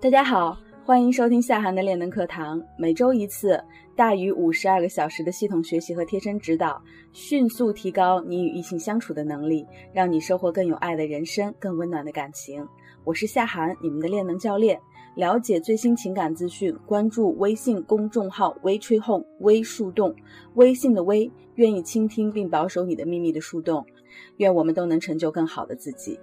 大家好，欢迎收听夏涵的练能课堂，每周一次，大于五十二个小时的系统学习和贴身指导，迅速提高你与异性相处的能力，让你收获更有爱的人生，更温暖的感情。我是夏涵，你们的练能教练。了解最新情感资讯，关注微信公众号“微吹哄微树洞”，微信的微，愿意倾听并保守你的秘密的树洞。愿我们都能成就更好的自己。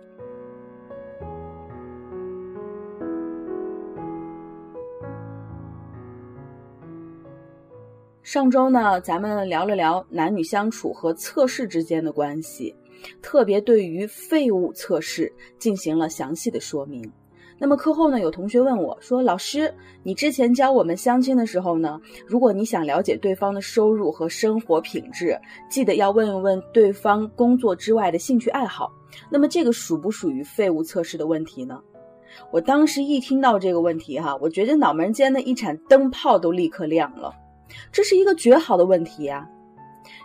上周呢，咱们聊了聊男女相处和测试之间的关系，特别对于废物测试进行了详细的说明。那么课后呢，有同学问我说：“老师，你之前教我们相亲的时候呢，如果你想了解对方的收入和生活品质，记得要问一问对方工作之外的兴趣爱好。那么这个属不属于废物测试的问题呢？”我当时一听到这个问题，哈，我觉得脑门间的一盏灯泡都立刻亮了。这是一个绝好的问题呀！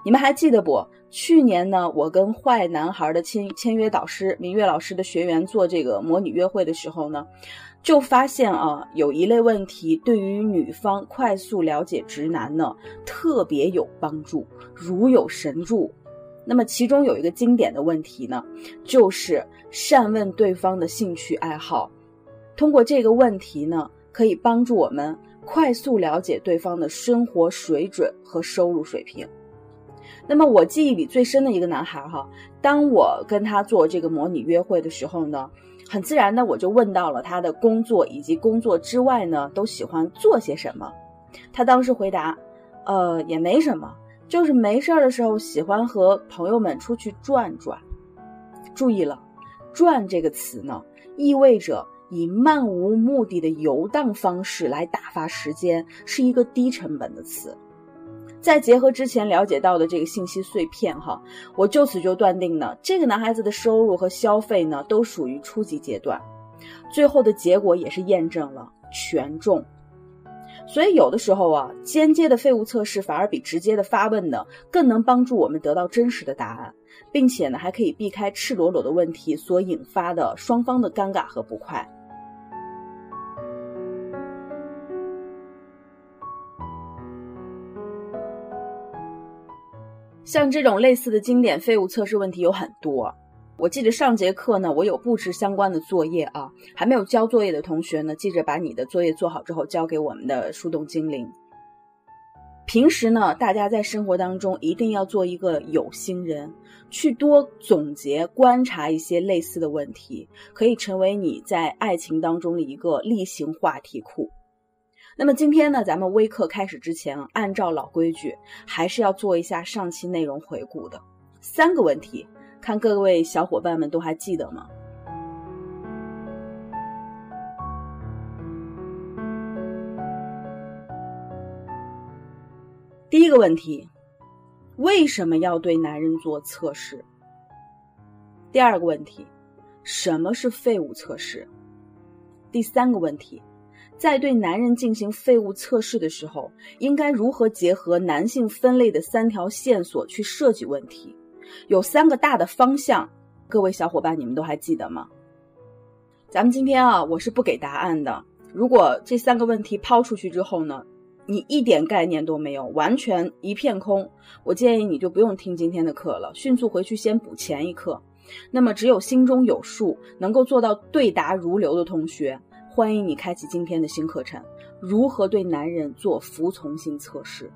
你们还记得不？去年呢，我跟坏男孩的签签约导师明月老师的学员做这个模拟约会的时候呢，就发现啊，有一类问题对于女方快速了解直男呢特别有帮助，如有神助。那么其中有一个经典的问题呢，就是善问对方的兴趣爱好。通过这个问题呢，可以帮助我们。快速了解对方的生活水准和收入水平。那么我记忆里最深的一个男孩哈，当我跟他做这个模拟约会的时候呢，很自然的我就问到了他的工作以及工作之外呢都喜欢做些什么。他当时回答，呃，也没什么，就是没事儿的时候喜欢和朋友们出去转转。注意了，转这个词呢，意味着。以漫无目的的游荡方式来打发时间，是一个低成本的词。再结合之前了解到的这个信息碎片，哈，我就此就断定呢，这个男孩子的收入和消费呢，都属于初级阶段。最后的结果也是验证了权重。所以有的时候啊，间接的废物测试反而比直接的发问呢，更能帮助我们得到真实的答案，并且呢，还可以避开赤裸裸的问题所引发的双方的尴尬和不快。像这种类似的经典废物测试问题有很多。我记得上节课呢，我有布置相关的作业啊，还没有交作业的同学呢，记着把你的作业做好之后交给我们的树洞精灵。平时呢，大家在生活当中一定要做一个有心人，去多总结观察一些类似的问题，可以成为你在爱情当中的一个例行话题库。那么今天呢，咱们微课开始之前，按照老规矩，还是要做一下上期内容回顾的。三个问题，看各位小伙伴们都还记得吗？第一个问题，为什么要对男人做测试？第二个问题，什么是废物测试？第三个问题。在对男人进行废物测试的时候，应该如何结合男性分类的三条线索去设计问题？有三个大的方向，各位小伙伴，你们都还记得吗？咱们今天啊，我是不给答案的。如果这三个问题抛出去之后呢，你一点概念都没有，完全一片空，我建议你就不用听今天的课了，迅速回去先补前一课。那么，只有心中有数，能够做到对答如流的同学。欢迎你开启今天的新课程：如何对男人做服从性测试。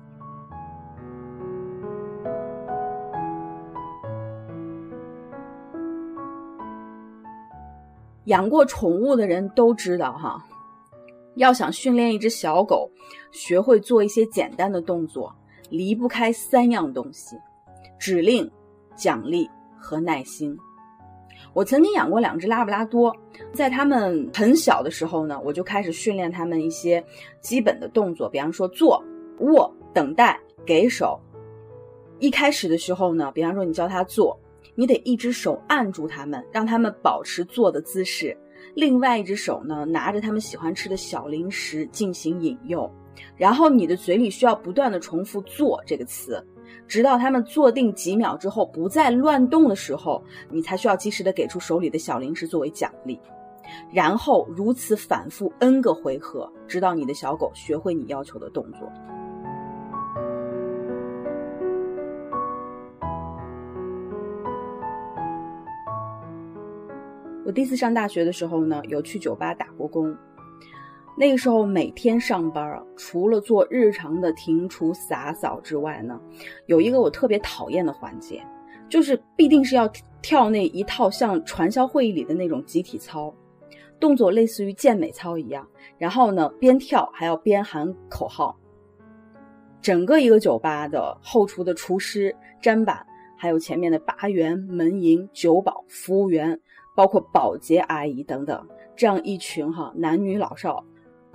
养过宠物的人都知道，哈，要想训练一只小狗学会做一些简单的动作，离不开三样东西：指令、奖励和耐心。我曾经养过两只拉布拉多，在它们很小的时候呢，我就开始训练它们一些基本的动作，比方说坐、卧、等待、给手。一开始的时候呢，比方说你教它坐，你得一只手按住它们，让它们保持坐的姿势，另外一只手呢拿着它们喜欢吃的小零食进行引诱，然后你的嘴里需要不断的重复“坐”这个词。直到他们坐定几秒之后不再乱动的时候，你才需要及时的给出手里的小零食作为奖励。然后如此反复 n 个回合，直到你的小狗学会你要求的动作。我第一次上大学的时候呢，有去酒吧打过工。那个时候每天上班啊，除了做日常的停厨洒扫之外呢，有一个我特别讨厌的环节，就是必定是要跳那一套像传销会议里的那种集体操，动作类似于健美操一样。然后呢，边跳还要边喊口号。整个一个酒吧的后厨的厨师、砧板，还有前面的吧员、门迎、酒保、服务员。包括保洁阿姨等等，这样一群哈男女老少，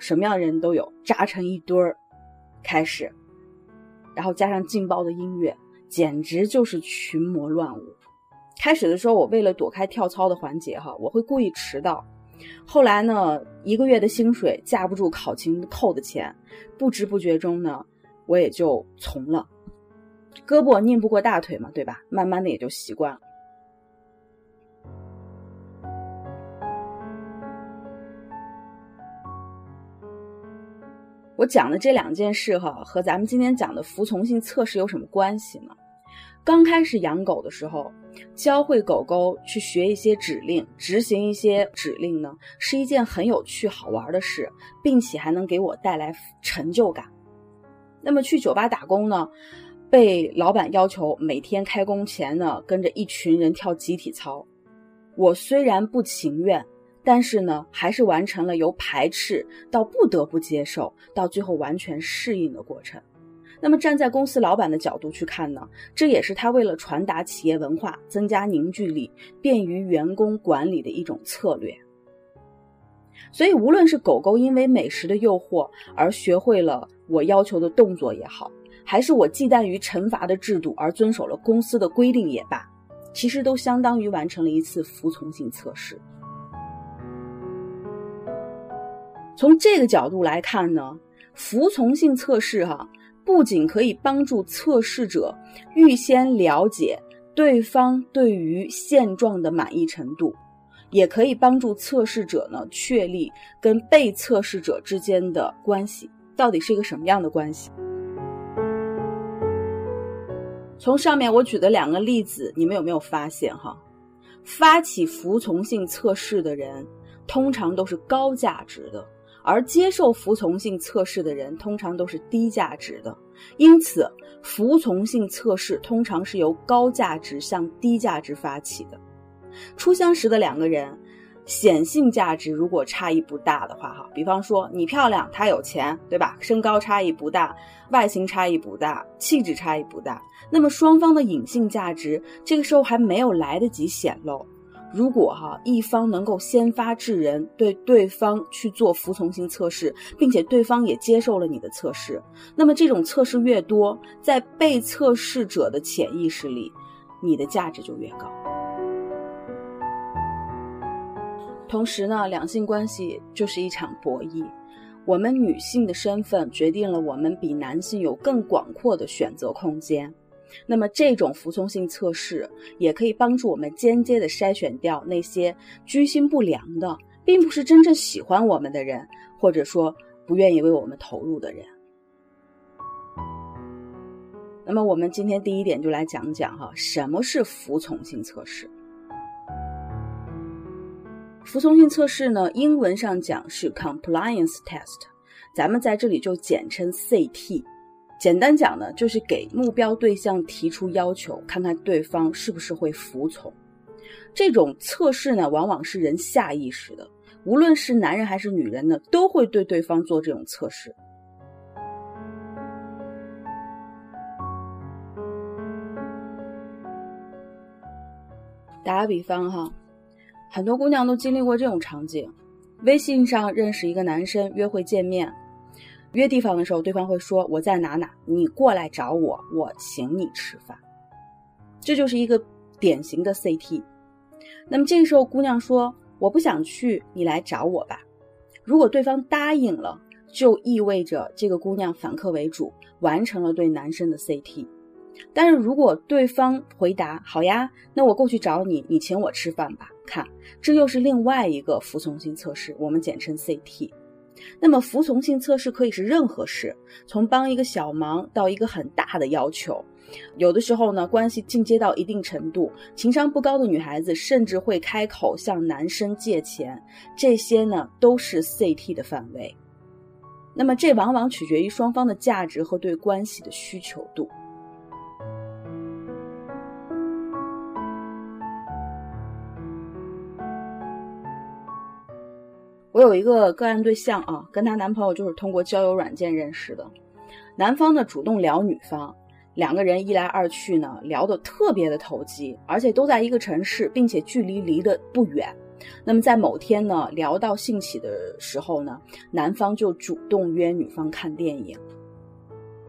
什么样的人都有，扎成一堆儿，开始，然后加上劲爆的音乐，简直就是群魔乱舞。开始的时候，我为了躲开跳操的环节哈，我会故意迟到。后来呢，一个月的薪水架不住考勤扣的钱，不知不觉中呢，我也就从了。胳膊拧不过大腿嘛，对吧？慢慢的也就习惯了。我讲的这两件事哈，和咱们今天讲的服从性测试有什么关系呢？刚开始养狗的时候，教会狗狗去学一些指令，执行一些指令呢，是一件很有趣好玩的事，并且还能给我带来成就感。那么去酒吧打工呢，被老板要求每天开工前呢，跟着一群人跳集体操，我虽然不情愿。但是呢，还是完成了由排斥到不得不接受，到最后完全适应的过程。那么站在公司老板的角度去看呢，这也是他为了传达企业文化、增加凝聚力、便于员工管理的一种策略。所以，无论是狗狗因为美食的诱惑而学会了我要求的动作也好，还是我忌惮于惩罚的制度而遵守了公司的规定也罢，其实都相当于完成了一次服从性测试。从这个角度来看呢，服从性测试哈，不仅可以帮助测试者预先了解对方对于现状的满意程度，也可以帮助测试者呢确立跟被测试者之间的关系到底是一个什么样的关系。从上面我举的两个例子，你们有没有发现哈？发起服从性测试的人，通常都是高价值的。而接受服从性测试的人通常都是低价值的，因此服从性测试通常是由高价值向低价值发起的。初相识的两个人，显性价值如果差异不大的话，哈，比方说你漂亮，他有钱，对吧？身高差异不大，外形差异不大，气质差异不大，那么双方的隐性价值这个时候还没有来得及显露。如果哈一方能够先发制人，对对方去做服从性测试，并且对方也接受了你的测试，那么这种测试越多，在被测试者的潜意识里，你的价值就越高。同时呢，两性关系就是一场博弈，我们女性的身份决定了我们比男性有更广阔的选择空间。那么，这种服从性测试也可以帮助我们间接的筛选掉那些居心不良的，并不是真正喜欢我们的人，或者说不愿意为我们投入的人。那么，我们今天第一点就来讲讲哈，什么是服从性测试？服从性测试呢，英文上讲是 compliance test，咱们在这里就简称 CT。简单讲呢，就是给目标对象提出要求，看看对方是不是会服从。这种测试呢，往往是人下意识的，无论是男人还是女人呢，都会对对方做这种测试。打个比方哈，很多姑娘都经历过这种场景：微信上认识一个男生，约会见面。约地方的时候，对方会说：“我在哪哪，你过来找我，我请你吃饭。”这就是一个典型的 CT。那么这个时候，姑娘说：“我不想去，你来找我吧。”如果对方答应了，就意味着这个姑娘反客为主，完成了对男生的 CT。但是如果对方回答好呀，那我过去找你，你请我吃饭吧。看，这又是另外一个服从性测试，我们简称 CT。那么服从性测试可以是任何事，从帮一个小忙到一个很大的要求。有的时候呢，关系进阶到一定程度，情商不高的女孩子甚至会开口向男生借钱，这些呢都是 CT 的范围。那么这往往取决于双方的价值和对关系的需求度。我有一个个案对象啊，跟她男朋友就是通过交友软件认识的。男方呢主动聊女方，两个人一来二去呢聊得特别的投机，而且都在一个城市，并且距离离得不远。那么在某天呢聊到兴起的时候呢，男方就主动约女方看电影。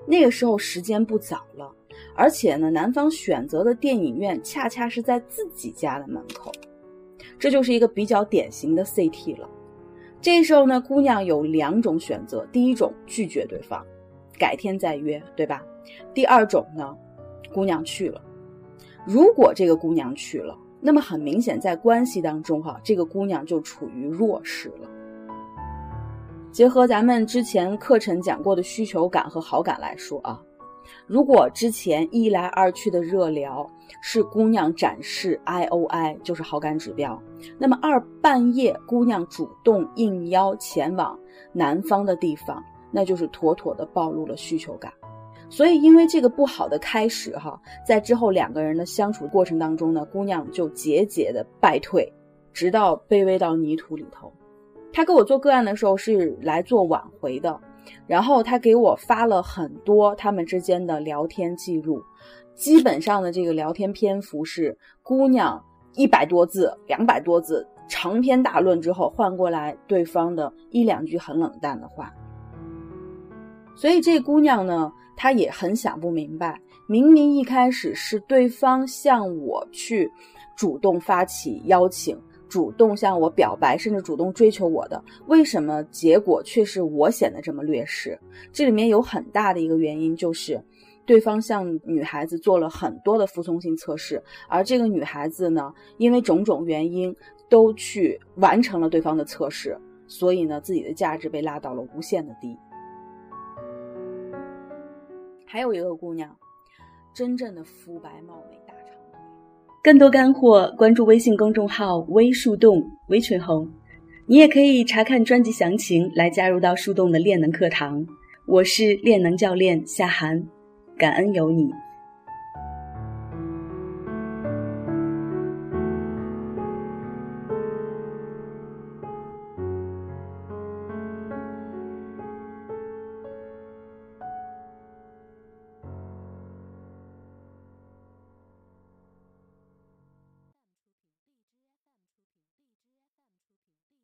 那个时候时间不早了，而且呢男方选择的电影院恰恰是在自己家的门口，这就是一个比较典型的 CT 了。这时候呢，姑娘有两种选择：第一种拒绝对方，改天再约，对吧？第二种呢，姑娘去了。如果这个姑娘去了，那么很明显，在关系当中哈，这个姑娘就处于弱势了。结合咱们之前课程讲过的需求感和好感来说啊。如果之前一来二去的热聊是姑娘展示 I O I，就是好感指标，那么二半夜姑娘主动应邀前往男方的地方，那就是妥妥的暴露了需求感。所以因为这个不好的开始哈，在之后两个人的相处过程当中呢，姑娘就节节的败退，直到卑微到泥土里头。他跟我做个案的时候是来做挽回的。然后他给我发了很多他们之间的聊天记录，基本上的这个聊天篇幅是姑娘一百多字、两百多字长篇大论之后换过来对方的一两句很冷淡的话。所以这姑娘呢，她也很想不明白，明明一开始是对方向我去主动发起邀请。主动向我表白，甚至主动追求我的，为什么结果却是我显得这么劣势？这里面有很大的一个原因，就是对方向女孩子做了很多的服从性测试，而这个女孩子呢，因为种种原因都去完成了对方的测试，所以呢，自己的价值被拉到了无限的低。还有一个姑娘，真正的肤白貌美。更多干货，关注微信公众号“微树洞”微群红，你也可以查看专辑详情来加入到树洞的练能课堂。我是练能教练夏涵，感恩有你。